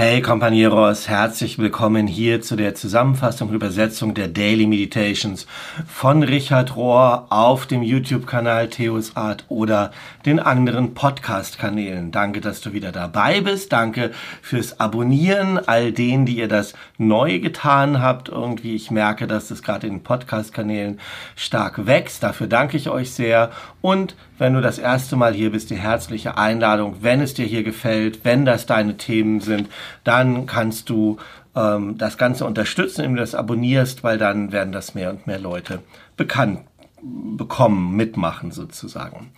Hey Companeros, herzlich willkommen hier zu der Zusammenfassung und Übersetzung der Daily Meditations von Richard Rohr auf dem YouTube-Kanal Theos Art oder den anderen Podcast-Kanälen. Danke, dass du wieder dabei bist. Danke fürs Abonnieren, all denen, die ihr das neu getan habt. Irgendwie, ich merke, dass es gerade in den Podcast-Kanälen stark wächst. Dafür danke ich euch sehr. Und wenn du das erste Mal hier bist, die herzliche Einladung, wenn es dir hier gefällt, wenn das deine Themen sind, dann kannst du ähm, das Ganze unterstützen, indem du das abonnierst, weil dann werden das mehr und mehr Leute bekannt bekommen, mitmachen sozusagen.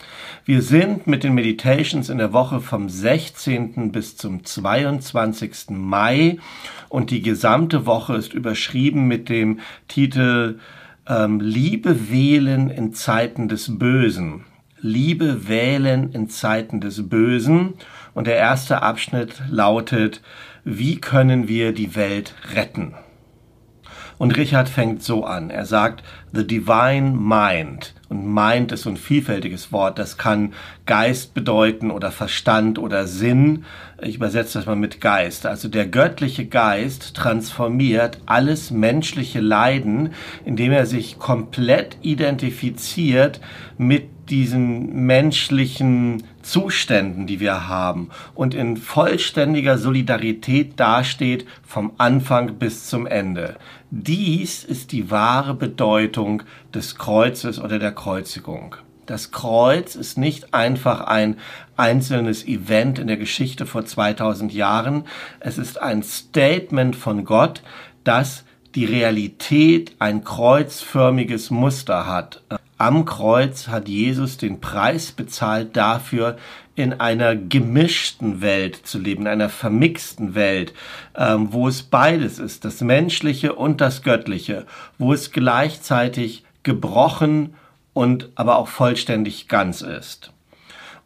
Wir sind mit den Meditations in der Woche vom 16. bis zum 22. Mai und die gesamte Woche ist überschrieben mit dem Titel ähm, Liebe wählen in Zeiten des Bösen. Liebe wählen in Zeiten des Bösen. Und der erste Abschnitt lautet, wie können wir die Welt retten? Und Richard fängt so an. Er sagt, the divine mind. Und mind ist so ein vielfältiges Wort. Das kann Geist bedeuten oder Verstand oder Sinn. Ich übersetze das mal mit Geist. Also der göttliche Geist transformiert alles menschliche Leiden, indem er sich komplett identifiziert mit diesen menschlichen Zuständen, die wir haben und in vollständiger Solidarität dasteht vom Anfang bis zum Ende. Dies ist die wahre Bedeutung des Kreuzes oder der Kreuzigung. Das Kreuz ist nicht einfach ein einzelnes Event in der Geschichte vor 2000 Jahren. Es ist ein Statement von Gott, dass die Realität ein kreuzförmiges Muster hat. Am Kreuz hat Jesus den Preis bezahlt dafür, in einer gemischten Welt zu leben, in einer vermixten Welt, ähm, wo es beides ist, das Menschliche und das Göttliche, wo es gleichzeitig gebrochen und aber auch vollständig ganz ist.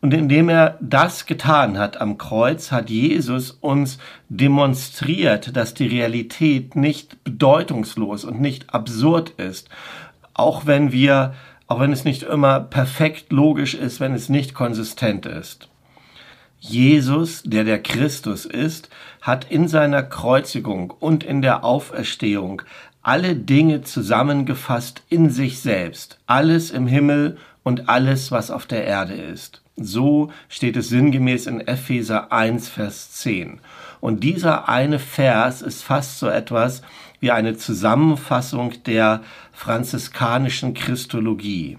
Und indem er das getan hat am Kreuz, hat Jesus uns demonstriert, dass die Realität nicht bedeutungslos und nicht absurd ist, auch wenn wir auch wenn es nicht immer perfekt logisch ist, wenn es nicht konsistent ist. Jesus, der der Christus ist, hat in seiner Kreuzigung und in der Auferstehung alle Dinge zusammengefasst in sich selbst, alles im Himmel und alles, was auf der Erde ist. So steht es sinngemäß in Epheser 1, Vers 10. Und dieser eine Vers ist fast so etwas wie eine Zusammenfassung der franziskanischen Christologie.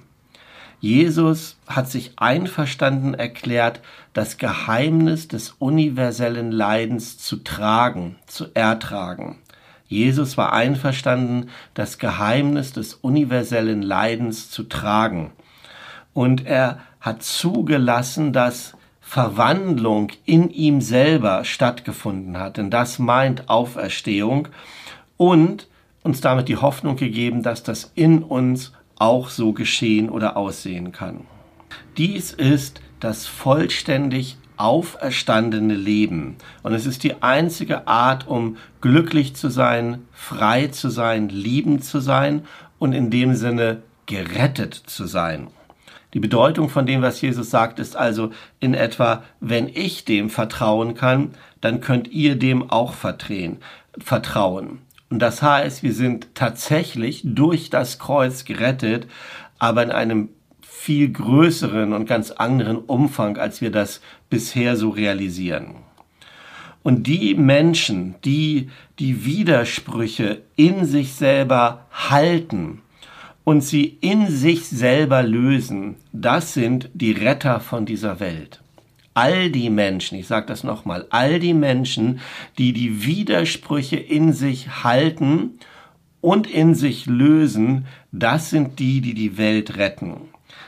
Jesus hat sich einverstanden erklärt, das Geheimnis des universellen Leidens zu tragen, zu ertragen. Jesus war einverstanden, das Geheimnis des universellen Leidens zu tragen. Und er hat zugelassen, dass Verwandlung in ihm selber stattgefunden hat. Denn das meint Auferstehung und uns damit die Hoffnung gegeben, dass das in uns auch so geschehen oder aussehen kann. Dies ist das vollständig auferstandene Leben. Und es ist die einzige Art, um glücklich zu sein, frei zu sein, liebend zu sein und in dem Sinne gerettet zu sein. Die Bedeutung von dem, was Jesus sagt, ist also in etwa, wenn ich dem vertrauen kann, dann könnt ihr dem auch vertrauen. Und das heißt, wir sind tatsächlich durch das Kreuz gerettet, aber in einem viel größeren und ganz anderen Umfang, als wir das bisher so realisieren. Und die Menschen, die die Widersprüche in sich selber halten, und sie in sich selber lösen, das sind die Retter von dieser Welt. All die Menschen, ich sage das nochmal, all die Menschen, die die Widersprüche in sich halten und in sich lösen, das sind die, die die Welt retten.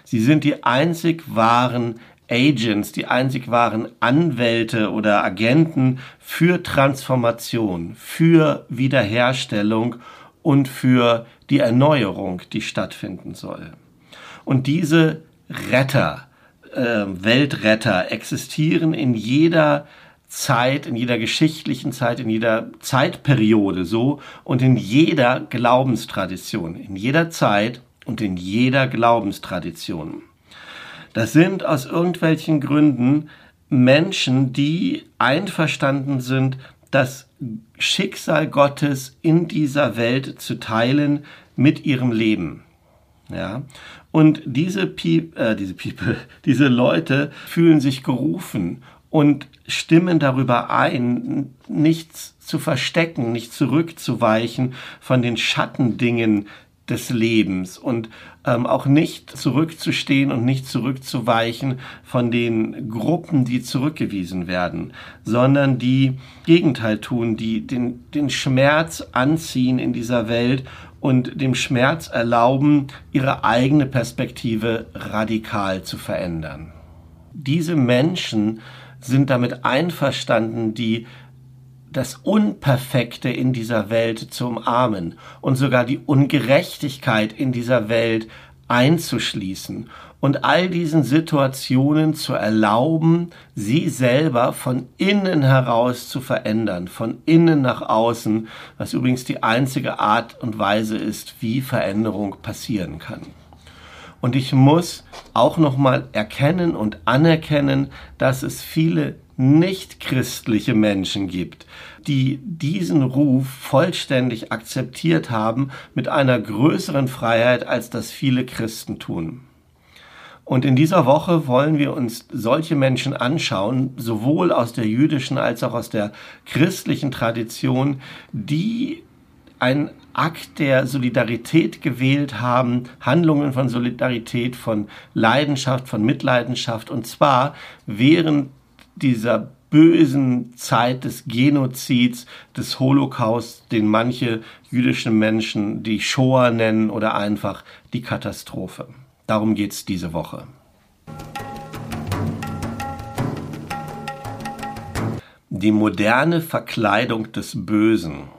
Sie sind die einzig wahren Agents, die einzig wahren Anwälte oder Agenten für Transformation, für Wiederherstellung und für die Erneuerung, die stattfinden soll. Und diese Retter, äh, Weltretter existieren in jeder Zeit, in jeder geschichtlichen Zeit, in jeder Zeitperiode so und in jeder Glaubenstradition, in jeder Zeit und in jeder Glaubenstradition. Das sind aus irgendwelchen Gründen Menschen, die einverstanden sind, das Schicksal Gottes in dieser Welt zu teilen mit ihrem Leben. Ja, und diese, Pie äh, diese People, diese Leute fühlen sich gerufen und stimmen darüber ein, nichts zu verstecken, nicht zurückzuweichen von den Schattendingen des Lebens und ähm, auch nicht zurückzustehen und nicht zurückzuweichen von den Gruppen, die zurückgewiesen werden, sondern die Gegenteil tun, die den, den Schmerz anziehen in dieser Welt und dem Schmerz erlauben, ihre eigene Perspektive radikal zu verändern. Diese Menschen sind damit einverstanden, die das Unperfekte in dieser Welt zu umarmen und sogar die Ungerechtigkeit in dieser Welt einzuschließen und all diesen Situationen zu erlauben, sie selber von innen heraus zu verändern, von innen nach außen, was übrigens die einzige Art und Weise ist, wie Veränderung passieren kann. Und ich muss auch nochmal erkennen und anerkennen, dass es viele nicht christliche Menschen gibt, die diesen Ruf vollständig akzeptiert haben mit einer größeren Freiheit, als das viele Christen tun. Und in dieser Woche wollen wir uns solche Menschen anschauen, sowohl aus der jüdischen als auch aus der christlichen Tradition, die ein Akt der Solidarität gewählt haben, Handlungen von Solidarität, von Leidenschaft, von Mitleidenschaft, und zwar während dieser bösen Zeit des Genozids, des Holocaust, den manche jüdische Menschen die Shoah nennen oder einfach die Katastrophe. Darum geht's diese Woche. Die moderne Verkleidung des Bösen.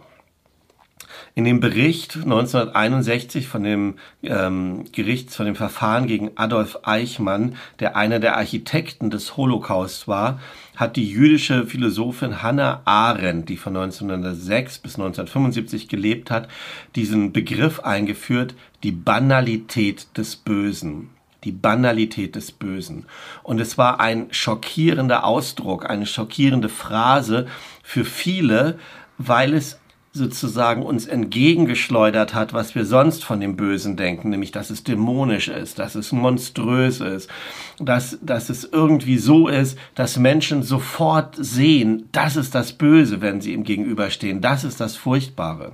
In dem Bericht 1961 von dem ähm, Gerichts, von dem Verfahren gegen Adolf Eichmann, der einer der Architekten des Holocaust war, hat die jüdische Philosophin Hannah Arendt, die von 1906 bis 1975 gelebt hat, diesen Begriff eingeführt, die Banalität des Bösen die Banalität des Bösen. Und es war ein schockierender Ausdruck, eine schockierende Phrase für viele, weil es sozusagen uns entgegengeschleudert hat, was wir sonst von dem Bösen denken, nämlich dass es dämonisch ist, dass es monströs ist, dass, dass es irgendwie so ist, dass Menschen sofort sehen, das ist das Böse, wenn sie ihm gegenüberstehen, das ist das Furchtbare.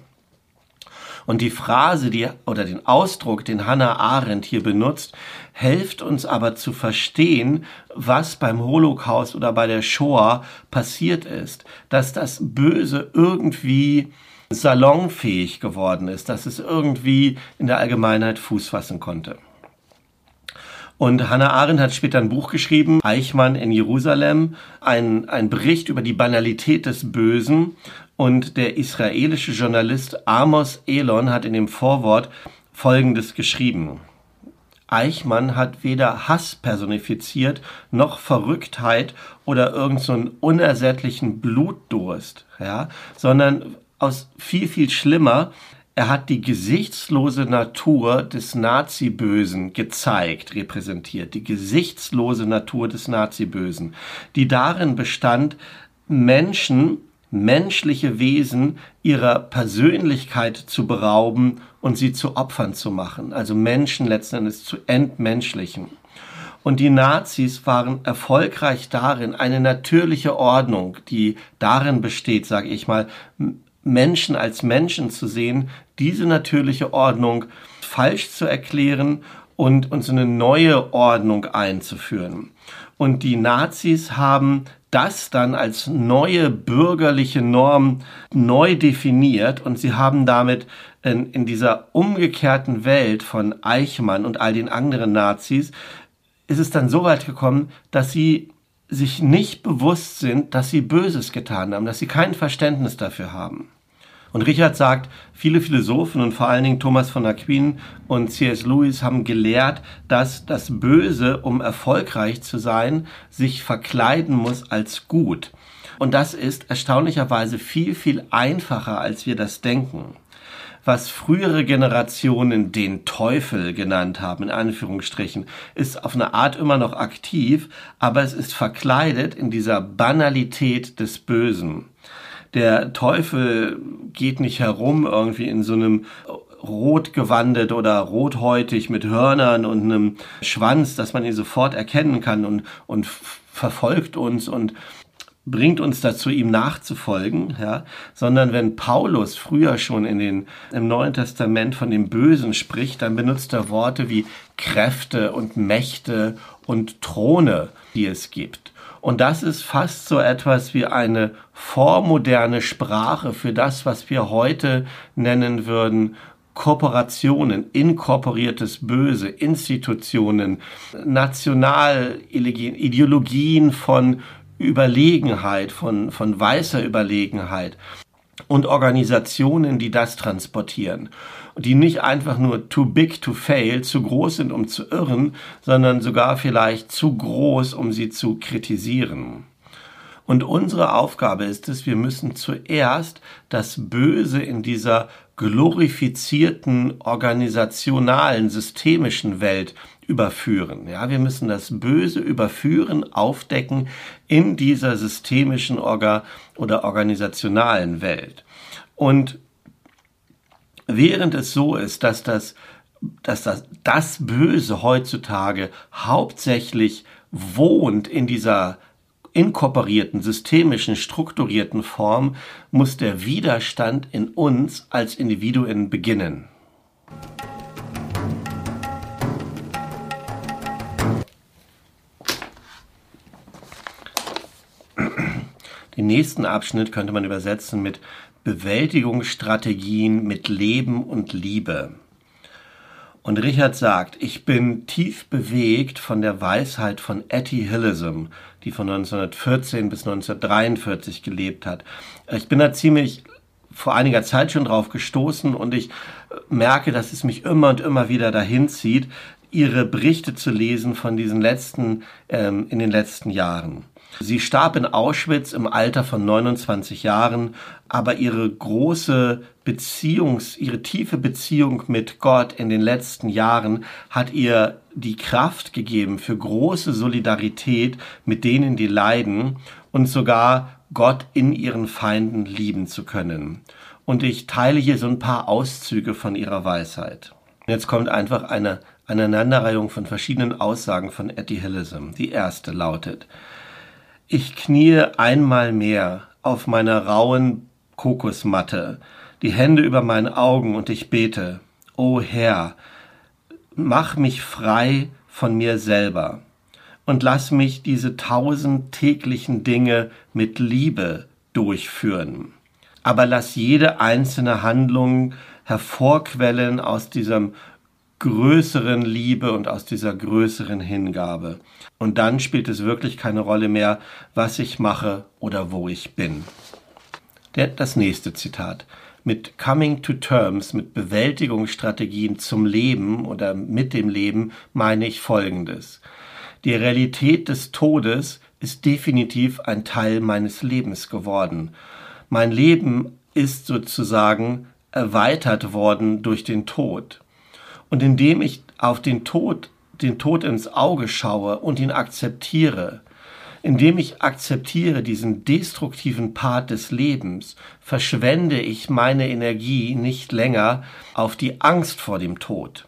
Und die Phrase, die, oder den Ausdruck, den Hannah Arendt hier benutzt, hilft uns aber zu verstehen, was beim Holocaust oder bei der Shoah passiert ist. Dass das Böse irgendwie salonfähig geworden ist, dass es irgendwie in der Allgemeinheit Fuß fassen konnte. Und Hannah Arendt hat später ein Buch geschrieben, Eichmann in Jerusalem, ein, ein Bericht über die Banalität des Bösen. Und der israelische Journalist Amos Elon hat in dem Vorwort Folgendes geschrieben. Eichmann hat weder Hass personifiziert, noch Verrücktheit oder irgendeinen so unersättlichen Blutdurst, ja, sondern aus viel, viel schlimmer, er hat die gesichtslose Natur des Nazi-Bösen gezeigt, repräsentiert, die gesichtslose Natur des Nazi-Bösen, die darin bestand, Menschen, menschliche Wesen ihrer Persönlichkeit zu berauben und sie zu Opfern zu machen, also Menschen letzten Endes zu entmenschlichen. Und die Nazis waren erfolgreich darin, eine natürliche Ordnung, die darin besteht, sage ich mal, Menschen als Menschen zu sehen, diese natürliche Ordnung falsch zu erklären und uns eine neue Ordnung einzuführen. Und die Nazis haben das dann als neue bürgerliche Norm neu definiert und sie haben damit in, in dieser umgekehrten Welt von Eichmann und all den anderen Nazis ist es dann so weit gekommen, dass sie sich nicht bewusst sind, dass sie Böses getan haben, dass sie kein Verständnis dafür haben. Und Richard sagt, viele Philosophen und vor allen Dingen Thomas von Aquin und C.S. Lewis haben gelehrt, dass das Böse, um erfolgreich zu sein, sich verkleiden muss als gut. Und das ist erstaunlicherweise viel, viel einfacher, als wir das denken was frühere Generationen den Teufel genannt haben, in Anführungsstrichen, ist auf eine Art immer noch aktiv, aber es ist verkleidet in dieser Banalität des Bösen. Der Teufel geht nicht herum irgendwie in so einem rot gewandet oder rothäutig mit Hörnern und einem Schwanz, dass man ihn sofort erkennen kann und, und verfolgt uns und bringt uns dazu, ihm nachzufolgen, ja, sondern wenn Paulus früher schon in den, im Neuen Testament von dem Bösen spricht, dann benutzt er Worte wie Kräfte und Mächte und Throne, die es gibt. Und das ist fast so etwas wie eine vormoderne Sprache für das, was wir heute nennen würden Kooperationen, inkorporiertes Böse, Institutionen, Nationalideologien von Überlegenheit, von, von weißer Überlegenheit und Organisationen, die das transportieren. Die nicht einfach nur too big to fail, zu groß sind, um zu irren, sondern sogar vielleicht zu groß, um sie zu kritisieren. Und unsere Aufgabe ist es, wir müssen zuerst das Böse in dieser glorifizierten, organisationalen, systemischen Welt überführen. Ja, wir müssen das Böse überführen, aufdecken in dieser systemischen Orga oder organisationalen Welt. Und während es so ist, dass das, dass das, das Böse heutzutage hauptsächlich wohnt in dieser inkorporierten, systemischen, strukturierten Form muss der Widerstand in uns als Individuen beginnen. Den nächsten Abschnitt könnte man übersetzen mit Bewältigungsstrategien mit Leben und Liebe. Und Richard sagt, ich bin tief bewegt von der Weisheit von Etty Hillism, die von 1914 bis 1943 gelebt hat. Ich bin da ziemlich vor einiger Zeit schon drauf gestoßen und ich merke, dass es mich immer und immer wieder dahin zieht, ihre Berichte zu lesen von diesen letzten, ähm, in den letzten Jahren. Sie starb in Auschwitz im Alter von 29 Jahren, aber ihre große Beziehungs, ihre tiefe Beziehung mit Gott in den letzten Jahren hat ihr die Kraft gegeben für große Solidarität mit denen, die leiden und sogar Gott in ihren Feinden lieben zu können. Und ich teile hier so ein paar Auszüge von ihrer Weisheit. Jetzt kommt einfach eine Aneinanderreihung von verschiedenen Aussagen von Etty Hillesum. Die erste lautet, ich kniee einmal mehr auf meiner rauen Kokosmatte, die Hände über meinen Augen und ich bete, O Herr, mach mich frei von mir selber und lass mich diese tausend täglichen Dinge mit Liebe durchführen. Aber lass jede einzelne Handlung hervorquellen aus diesem größeren Liebe und aus dieser größeren Hingabe. Und dann spielt es wirklich keine Rolle mehr, was ich mache oder wo ich bin. Der, das nächste Zitat. Mit Coming to Terms, mit Bewältigungsstrategien zum Leben oder mit dem Leben meine ich Folgendes. Die Realität des Todes ist definitiv ein Teil meines Lebens geworden. Mein Leben ist sozusagen erweitert worden durch den Tod. Und indem ich auf den Tod, den Tod ins Auge schaue und ihn akzeptiere, indem ich akzeptiere diesen destruktiven Part des Lebens, verschwende ich meine Energie nicht länger auf die Angst vor dem Tod.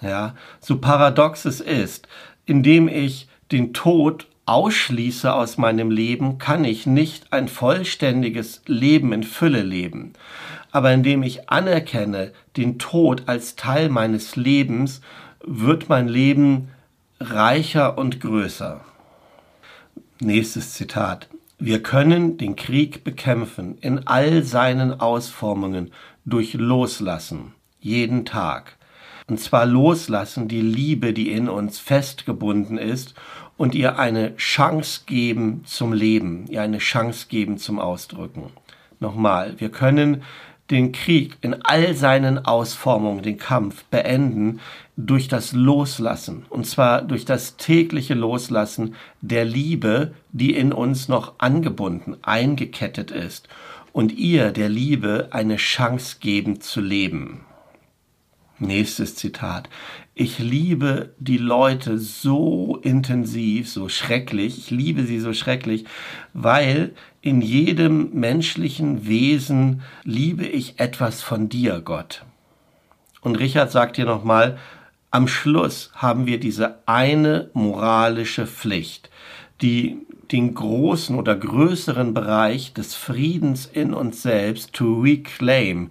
Ja, so paradox es ist, indem ich den Tod ausschließe aus meinem Leben, kann ich nicht ein vollständiges Leben in Fülle leben aber indem ich anerkenne den Tod als Teil meines Lebens, wird mein Leben reicher und größer. Nächstes Zitat. Wir können den Krieg bekämpfen in all seinen Ausformungen durch Loslassen, jeden Tag. Und zwar loslassen die Liebe, die in uns festgebunden ist, und ihr eine Chance geben zum Leben, ihr eine Chance geben zum Ausdrücken. Nochmal, wir können den Krieg in all seinen Ausformungen, den Kampf beenden durch das Loslassen. Und zwar durch das tägliche Loslassen der Liebe, die in uns noch angebunden, eingekettet ist. Und ihr der Liebe eine Chance geben zu leben. Nächstes Zitat. Ich liebe die Leute so intensiv, so schrecklich, ich liebe sie so schrecklich, weil in jedem menschlichen Wesen liebe ich etwas von dir, Gott. Und Richard sagt hier nochmal, am Schluss haben wir diese eine moralische Pflicht, die den großen oder größeren Bereich des Friedens in uns selbst to reclaim,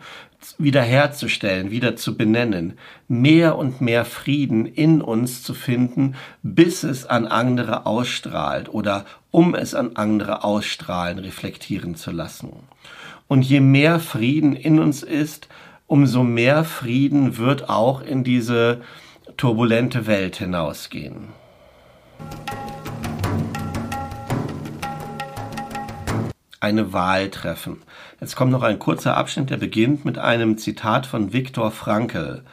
wiederherzustellen, wieder zu benennen, mehr und mehr Frieden in uns zu finden, bis es an andere ausstrahlt oder um es an andere ausstrahlen, reflektieren zu lassen. Und je mehr Frieden in uns ist, umso mehr Frieden wird auch in diese turbulente Welt hinausgehen. Eine Wahl treffen. Jetzt kommt noch ein kurzer Abschnitt, der beginnt mit einem Zitat von Viktor Frankl.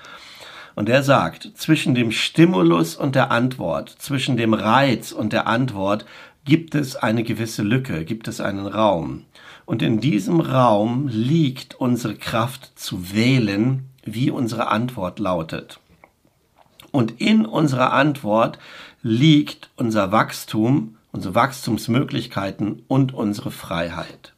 Und er sagt, zwischen dem Stimulus und der Antwort, zwischen dem Reiz und der Antwort gibt es eine gewisse Lücke, gibt es einen Raum. Und in diesem Raum liegt unsere Kraft zu wählen, wie unsere Antwort lautet. Und in unserer Antwort liegt unser Wachstum, unsere Wachstumsmöglichkeiten und unsere Freiheit.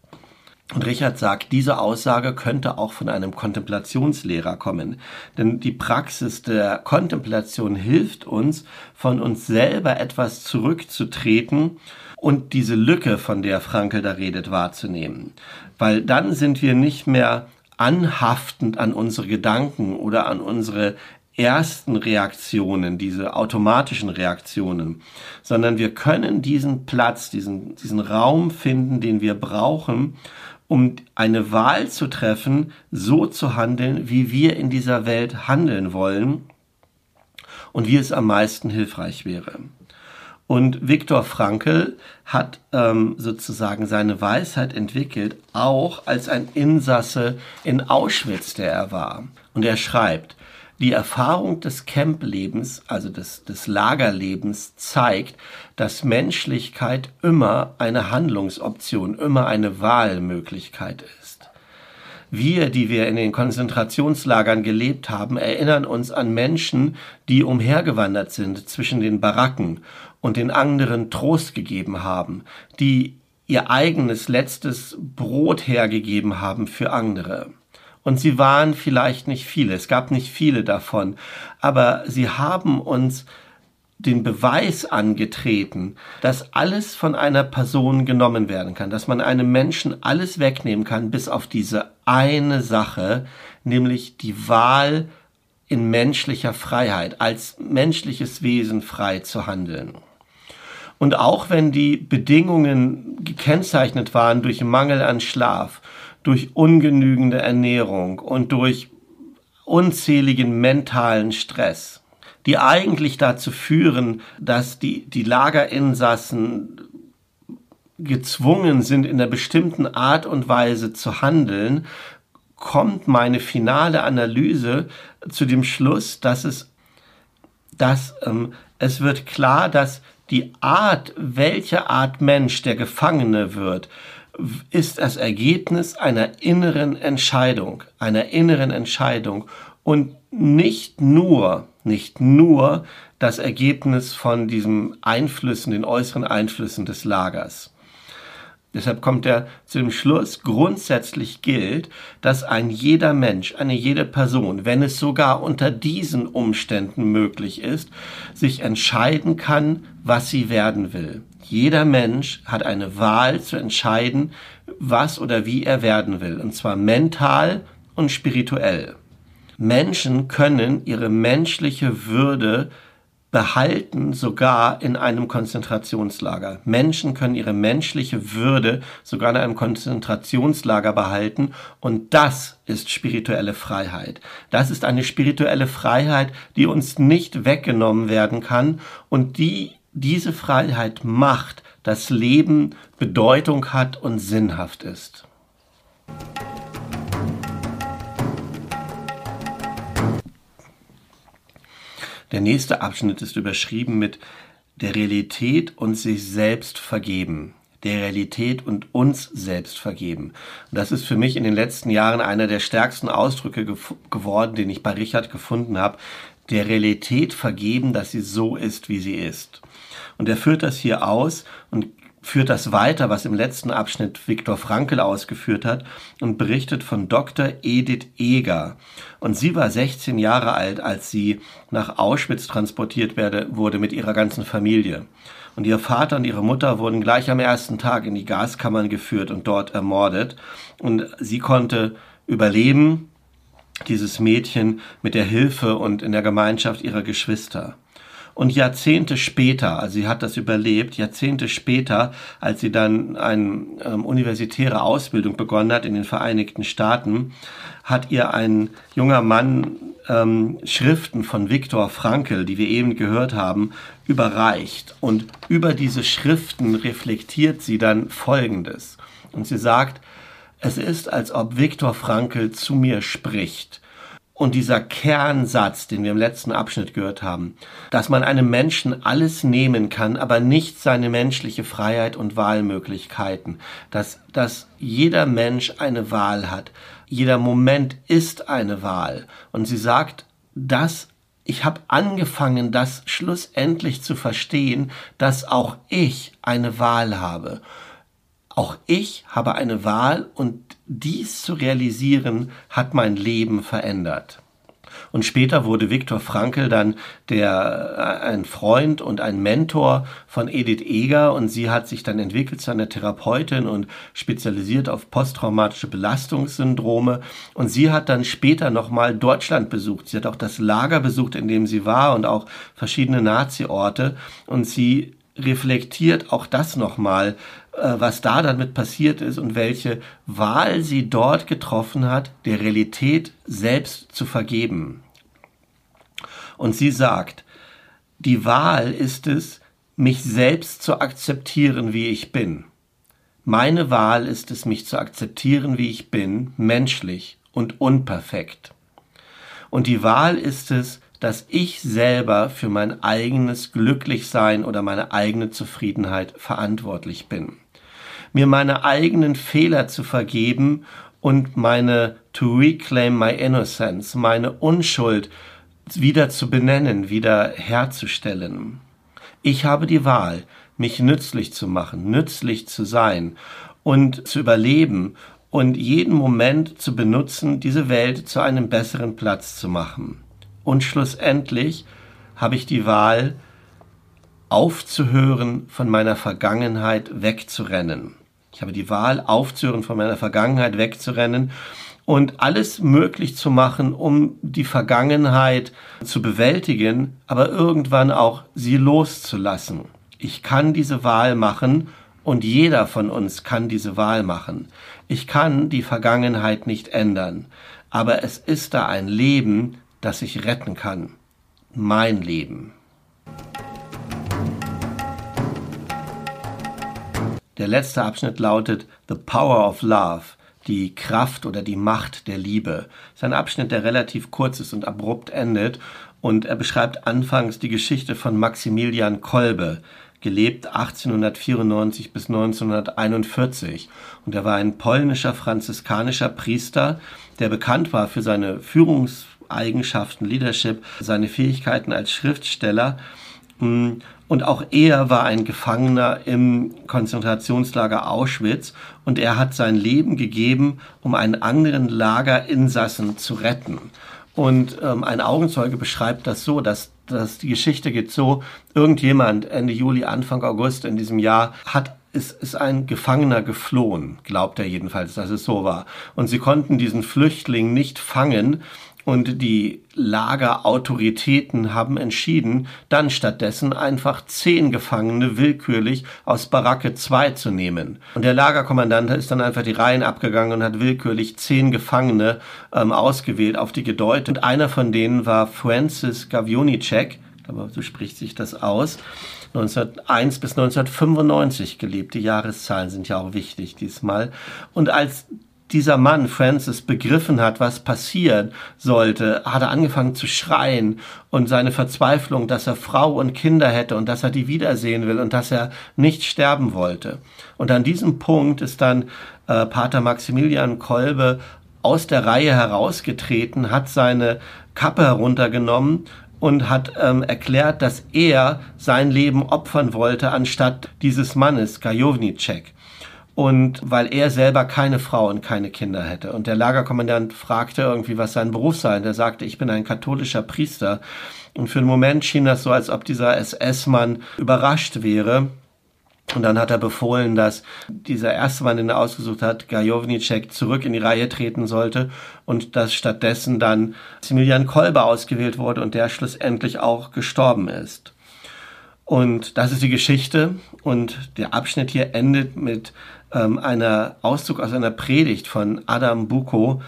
Und Richard sagt, diese Aussage könnte auch von einem Kontemplationslehrer kommen. Denn die Praxis der Kontemplation hilft uns, von uns selber etwas zurückzutreten und diese Lücke, von der Frankel da redet, wahrzunehmen. Weil dann sind wir nicht mehr anhaftend an unsere Gedanken oder an unsere ersten Reaktionen, diese automatischen Reaktionen, sondern wir können diesen Platz, diesen, diesen Raum finden, den wir brauchen, um eine Wahl zu treffen, so zu handeln, wie wir in dieser Welt handeln wollen und wie es am meisten hilfreich wäre. Und Viktor Frankl hat ähm, sozusagen seine Weisheit entwickelt, auch als ein Insasse in Auschwitz, der er war. Und er schreibt, die Erfahrung des Camplebens, also des, des Lagerlebens, zeigt, dass Menschlichkeit immer eine Handlungsoption, immer eine Wahlmöglichkeit ist. Wir, die wir in den Konzentrationslagern gelebt haben, erinnern uns an Menschen, die umhergewandert sind zwischen den Baracken und den anderen Trost gegeben haben, die ihr eigenes letztes Brot hergegeben haben für andere. Und sie waren vielleicht nicht viele, es gab nicht viele davon, aber sie haben uns den Beweis angetreten, dass alles von einer Person genommen werden kann, dass man einem Menschen alles wegnehmen kann, bis auf diese eine Sache, nämlich die Wahl in menschlicher Freiheit, als menschliches Wesen frei zu handeln. Und auch wenn die Bedingungen gekennzeichnet waren durch Mangel an Schlaf, durch ungenügende Ernährung und durch unzähligen mentalen Stress, die eigentlich dazu führen, dass die, die Lagerinsassen gezwungen sind, in einer bestimmten Art und Weise zu handeln, kommt meine finale Analyse zu dem Schluss, dass es, dass ähm, es wird klar, dass die Art, welche Art Mensch der Gefangene wird, ist das Ergebnis einer inneren Entscheidung, einer inneren Entscheidung und nicht nur, nicht nur das Ergebnis von diesen Einflüssen, den äußeren Einflüssen des Lagers. Deshalb kommt er zu dem Schluss, grundsätzlich gilt, dass ein jeder Mensch, eine jede Person, wenn es sogar unter diesen Umständen möglich ist, sich entscheiden kann, was sie werden will. Jeder Mensch hat eine Wahl zu entscheiden, was oder wie er werden will, und zwar mental und spirituell. Menschen können ihre menschliche Würde behalten, sogar in einem Konzentrationslager. Menschen können ihre menschliche Würde sogar in einem Konzentrationslager behalten und das ist spirituelle Freiheit. Das ist eine spirituelle Freiheit, die uns nicht weggenommen werden kann und die diese Freiheit macht, dass Leben Bedeutung hat und sinnhaft ist. Der nächste Abschnitt ist überschrieben mit der Realität und sich selbst vergeben. der Realität und uns selbst vergeben. Und das ist für mich in den letzten Jahren einer der stärksten Ausdrücke ge geworden, den ich bei Richard gefunden habe. Der Realität vergeben, dass sie so ist, wie sie ist. Und er führt das hier aus und führt das weiter, was im letzten Abschnitt Viktor Frankl ausgeführt hat und berichtet von Dr. Edith Eger. Und sie war 16 Jahre alt, als sie nach Auschwitz transportiert werde, wurde mit ihrer ganzen Familie. Und ihr Vater und ihre Mutter wurden gleich am ersten Tag in die Gaskammern geführt und dort ermordet. Und sie konnte überleben, dieses Mädchen, mit der Hilfe und in der Gemeinschaft ihrer Geschwister. Und Jahrzehnte später, also sie hat das überlebt, Jahrzehnte später, als sie dann eine ähm, universitäre Ausbildung begonnen hat in den Vereinigten Staaten, hat ihr ein junger Mann ähm, Schriften von Viktor Frankl, die wir eben gehört haben, überreicht. Und über diese Schriften reflektiert sie dann Folgendes. Und sie sagt, es ist, als ob Viktor Frankl zu mir spricht und dieser Kernsatz, den wir im letzten Abschnitt gehört haben, dass man einem Menschen alles nehmen kann, aber nicht seine menschliche Freiheit und Wahlmöglichkeiten, dass, dass jeder Mensch eine Wahl hat, jeder Moment ist eine Wahl. Und sie sagt, dass ich habe angefangen, das schlussendlich zu verstehen, dass auch ich eine Wahl habe. Auch ich habe eine Wahl und dies zu realisieren hat mein Leben verändert. Und später wurde Viktor Frankl dann der, äh, ein Freund und ein Mentor von Edith Eger und sie hat sich dann entwickelt zu einer Therapeutin und spezialisiert auf posttraumatische Belastungssyndrome. Und sie hat dann später nochmal Deutschland besucht. Sie hat auch das Lager besucht, in dem sie war und auch verschiedene Nazi-Orte. Und sie reflektiert auch das nochmal, was da damit passiert ist und welche Wahl sie dort getroffen hat, der Realität selbst zu vergeben. Und sie sagt, die Wahl ist es, mich selbst zu akzeptieren, wie ich bin. Meine Wahl ist es, mich zu akzeptieren, wie ich bin, menschlich und unperfekt. Und die Wahl ist es, dass ich selber für mein eigenes Glücklichsein oder meine eigene Zufriedenheit verantwortlich bin. Mir meine eigenen Fehler zu vergeben und meine to reclaim my innocence, meine Unschuld wieder zu benennen, wieder herzustellen. Ich habe die Wahl, mich nützlich zu machen, nützlich zu sein und zu überleben und jeden Moment zu benutzen, diese Welt zu einem besseren Platz zu machen. Und schlussendlich habe ich die Wahl, aufzuhören, von meiner Vergangenheit wegzurennen. Ich habe die Wahl, aufzuhören, von meiner Vergangenheit wegzurennen und alles möglich zu machen, um die Vergangenheit zu bewältigen, aber irgendwann auch sie loszulassen. Ich kann diese Wahl machen und jeder von uns kann diese Wahl machen. Ich kann die Vergangenheit nicht ändern, aber es ist da ein Leben, das ich retten kann. Mein Leben. Der letzte Abschnitt lautet The Power of Love, die Kraft oder die Macht der Liebe. Das ist ein Abschnitt, der relativ kurz ist und abrupt endet und er beschreibt anfangs die Geschichte von Maximilian Kolbe, gelebt 1894 bis 1941 und er war ein polnischer franziskanischer Priester, der bekannt war für seine Führungs Eigenschaften, Leadership, seine Fähigkeiten als Schriftsteller. Und auch er war ein Gefangener im Konzentrationslager Auschwitz und er hat sein Leben gegeben, um einen anderen Lagerinsassen zu retten. Und ähm, ein Augenzeuge beschreibt das so, dass, dass die Geschichte geht so, irgendjemand Ende Juli, Anfang August in diesem Jahr hat ist, ist ein Gefangener geflohen, glaubt er jedenfalls, dass es so war. Und sie konnten diesen Flüchtling nicht fangen, und die Lagerautoritäten haben entschieden, dann stattdessen einfach zehn Gefangene willkürlich aus Baracke 2 zu nehmen. Und der Lagerkommandant ist dann einfach die Reihen abgegangen und hat willkürlich zehn Gefangene ähm, ausgewählt, auf die gedeutet. Und einer von denen war Francis Gavionicek, aber so spricht sich das aus, 1901 bis 1995 gelebt. Die Jahreszahlen sind ja auch wichtig diesmal. Und als dieser Mann, Francis, begriffen hat, was passieren sollte, hat er angefangen zu schreien und seine Verzweiflung, dass er Frau und Kinder hätte und dass er die wiedersehen will und dass er nicht sterben wollte. Und an diesem Punkt ist dann äh, Pater Maximilian Kolbe aus der Reihe herausgetreten, hat seine Kappe heruntergenommen und hat ähm, erklärt, dass er sein Leben opfern wollte anstatt dieses Mannes, Gajownicek und weil er selber keine Frau und keine Kinder hätte. Und der Lagerkommandant fragte irgendwie, was sein Beruf sei. Und er sagte, ich bin ein katholischer Priester. Und für einen Moment schien das so, als ob dieser SS-Mann überrascht wäre. Und dann hat er befohlen, dass dieser erste Mann, den er ausgesucht hat, Gajownicek, zurück in die Reihe treten sollte und dass stattdessen dann Maximilian Kolbe ausgewählt wurde und der schlussendlich auch gestorben ist. Und das ist die Geschichte und der Abschnitt hier endet mit ähm, einer Auszug aus einer Predigt von Adam Buko,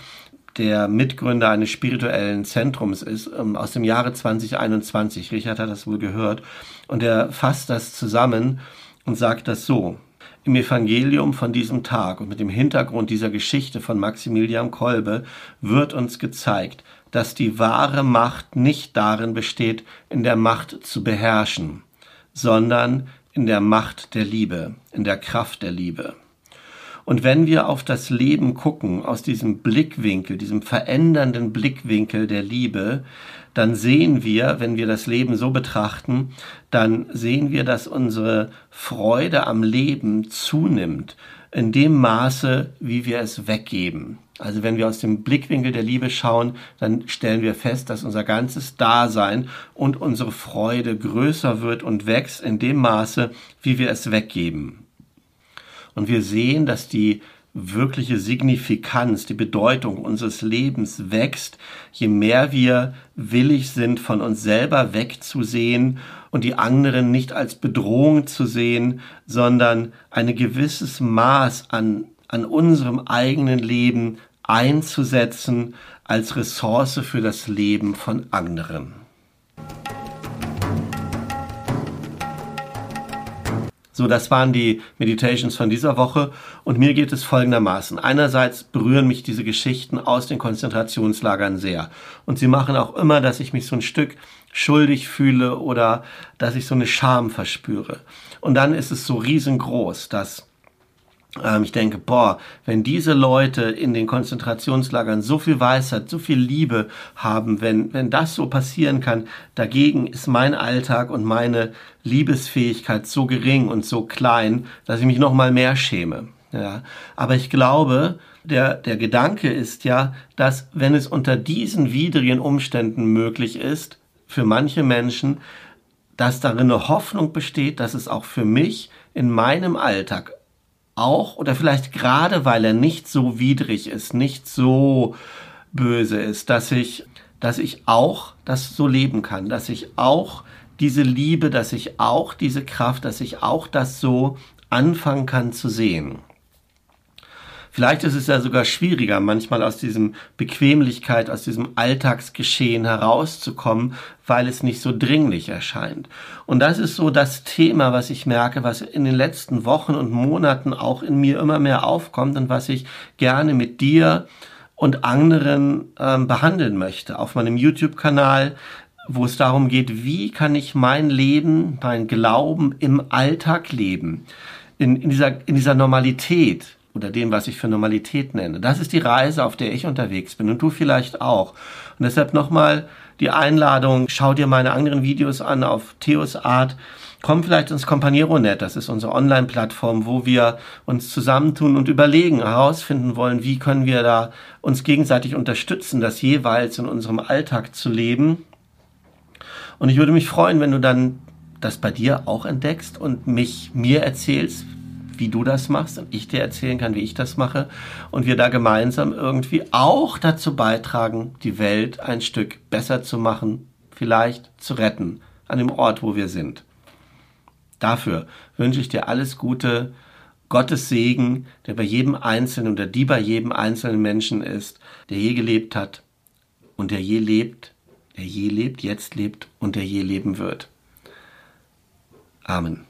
der Mitgründer eines spirituellen Zentrums ist, ähm, aus dem Jahre 2021. Richard hat das wohl gehört. Und er fasst das zusammen und sagt das so. Im Evangelium von diesem Tag und mit dem Hintergrund dieser Geschichte von Maximilian Kolbe wird uns gezeigt, dass die wahre Macht nicht darin besteht, in der Macht zu beherrschen, sondern in der Macht der Liebe, in der Kraft der Liebe. Und wenn wir auf das Leben gucken, aus diesem Blickwinkel, diesem verändernden Blickwinkel der Liebe, dann sehen wir, wenn wir das Leben so betrachten, dann sehen wir, dass unsere Freude am Leben zunimmt, in dem Maße, wie wir es weggeben. Also wenn wir aus dem Blickwinkel der Liebe schauen, dann stellen wir fest, dass unser ganzes Dasein und unsere Freude größer wird und wächst in dem Maße, wie wir es weggeben. Und wir sehen, dass die wirkliche Signifikanz, die Bedeutung unseres Lebens wächst, je mehr wir willig sind, von uns selber wegzusehen und die anderen nicht als Bedrohung zu sehen, sondern ein gewisses Maß an, an unserem eigenen Leben einzusetzen als Ressource für das Leben von anderen. So, das waren die Meditations von dieser Woche und mir geht es folgendermaßen. Einerseits berühren mich diese Geschichten aus den Konzentrationslagern sehr und sie machen auch immer, dass ich mich so ein Stück schuldig fühle oder dass ich so eine Scham verspüre. Und dann ist es so riesengroß, dass ich denke, boah, wenn diese Leute in den Konzentrationslagern so viel Weisheit, so viel Liebe haben, wenn, wenn das so passieren kann, dagegen ist mein Alltag und meine Liebesfähigkeit so gering und so klein, dass ich mich noch mal mehr schäme. Ja, aber ich glaube, der, der Gedanke ist ja, dass wenn es unter diesen widrigen Umständen möglich ist, für manche Menschen, dass darin eine Hoffnung besteht, dass es auch für mich in meinem Alltag auch oder vielleicht gerade weil er nicht so widrig ist, nicht so böse ist, dass ich, dass ich auch das so leben kann, dass ich auch diese Liebe, dass ich auch diese Kraft, dass ich auch das so anfangen kann zu sehen. Vielleicht ist es ja sogar schwieriger, manchmal aus diesem Bequemlichkeit, aus diesem Alltagsgeschehen herauszukommen, weil es nicht so dringlich erscheint. Und das ist so das Thema, was ich merke, was in den letzten Wochen und Monaten auch in mir immer mehr aufkommt und was ich gerne mit dir und anderen ähm, behandeln möchte. Auf meinem YouTube-Kanal wo es darum geht, wie kann ich mein Leben, mein Glauben im Alltag leben, in, in, dieser, in dieser Normalität, oder dem, was ich für Normalität nenne. Das ist die Reise, auf der ich unterwegs bin und du vielleicht auch. Und deshalb nochmal die Einladung, schau dir meine anderen Videos an auf Theos Art. Komm vielleicht ins Companiero.net, das ist unsere Online-Plattform, wo wir uns zusammentun und überlegen, herausfinden wollen, wie können wir da uns gegenseitig unterstützen, das jeweils in unserem Alltag zu leben. Und ich würde mich freuen, wenn du dann das bei dir auch entdeckst und mich mir erzählst, wie du das machst und ich dir erzählen kann, wie ich das mache und wir da gemeinsam irgendwie auch dazu beitragen, die Welt ein Stück besser zu machen, vielleicht zu retten an dem Ort, wo wir sind. Dafür wünsche ich dir alles Gute, Gottes Segen, der bei jedem Einzelnen oder die bei jedem einzelnen Menschen ist, der je gelebt hat und der je lebt, der je lebt, jetzt lebt und der je leben wird. Amen.